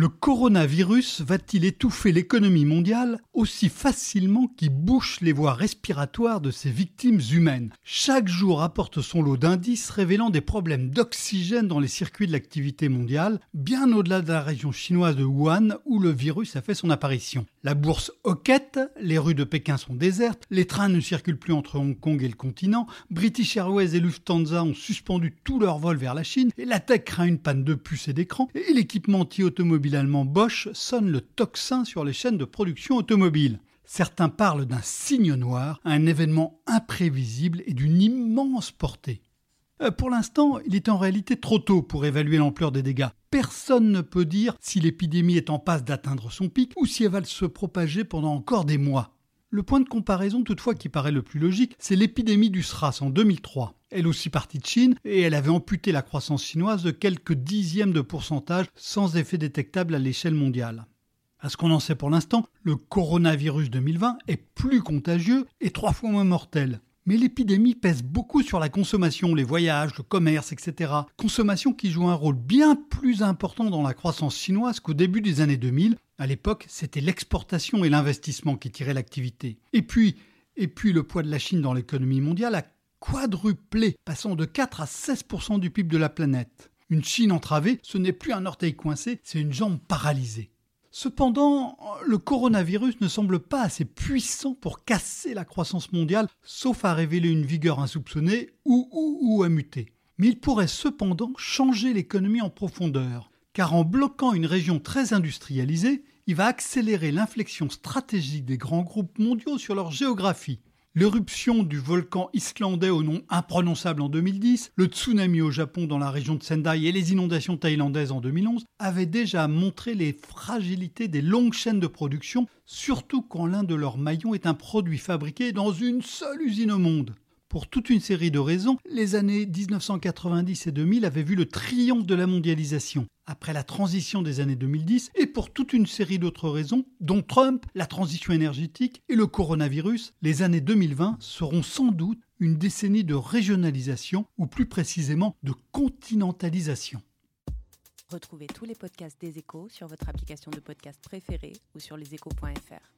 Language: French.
Le coronavirus va-t-il étouffer l'économie mondiale aussi facilement qu'il bouche les voies respiratoires de ses victimes humaines? Chaque jour apporte son lot d'indices révélant des problèmes d'oxygène dans les circuits de l'activité mondiale, bien au-delà de la région chinoise de Wuhan où le virus a fait son apparition. La bourse hoquette, les rues de Pékin sont désertes, les trains ne circulent plus entre Hong Kong et le continent, British Airways et Lufthansa ont suspendu tous leurs vols vers la Chine, et la tech craint une panne de puces et d'écran, et l'équipementier automobile Bosch sonne le tocsin sur les chaînes de production automobile. Certains parlent d'un signe noir, un événement imprévisible et d'une immense portée. Euh, pour l'instant, il est en réalité trop tôt pour évaluer l'ampleur des dégâts. Personne ne peut dire si l'épidémie est en passe d'atteindre son pic ou si elle va se propager pendant encore des mois. Le point de comparaison toutefois qui paraît le plus logique, c'est l'épidémie du SRAS en 2003. Elle aussi partie de Chine et elle avait amputé la croissance chinoise de quelques dixièmes de pourcentage sans effet détectable à l'échelle mondiale. À ce qu'on en sait pour l'instant, le coronavirus 2020 est plus contagieux et trois fois moins mortel. Mais l'épidémie pèse beaucoup sur la consommation, les voyages, le commerce, etc. Consommation qui joue un rôle bien plus important dans la croissance chinoise qu'au début des années 2000. À l'époque, c'était l'exportation et l'investissement qui tiraient l'activité. Et puis, et puis le poids de la Chine dans l'économie mondiale a quadruplé, passant de 4 à 16% du PIB de la planète. Une Chine entravée, ce n'est plus un orteil coincé, c'est une jambe paralysée. Cependant, le coronavirus ne semble pas assez puissant pour casser la croissance mondiale, sauf à révéler une vigueur insoupçonnée ou, ou, ou à muter. Mais il pourrait cependant changer l'économie en profondeur, car en bloquant une région très industrialisée, il va accélérer l'inflexion stratégique des grands groupes mondiaux sur leur géographie. L'éruption du volcan islandais au nom imprononçable en 2010, le tsunami au Japon dans la région de Sendai et les inondations thaïlandaises en 2011 avaient déjà montré les fragilités des longues chaînes de production, surtout quand l'un de leurs maillons est un produit fabriqué dans une seule usine au monde. Pour toute une série de raisons, les années 1990 et 2000 avaient vu le triomphe de la mondialisation, après la transition des années 2010, et pour toute une série d'autres raisons, dont Trump, la transition énergétique et le coronavirus, les années 2020 seront sans doute une décennie de régionalisation, ou plus précisément de continentalisation. Retrouvez tous les podcasts des échos sur votre application de podcast préférée ou sur leséchos.fr.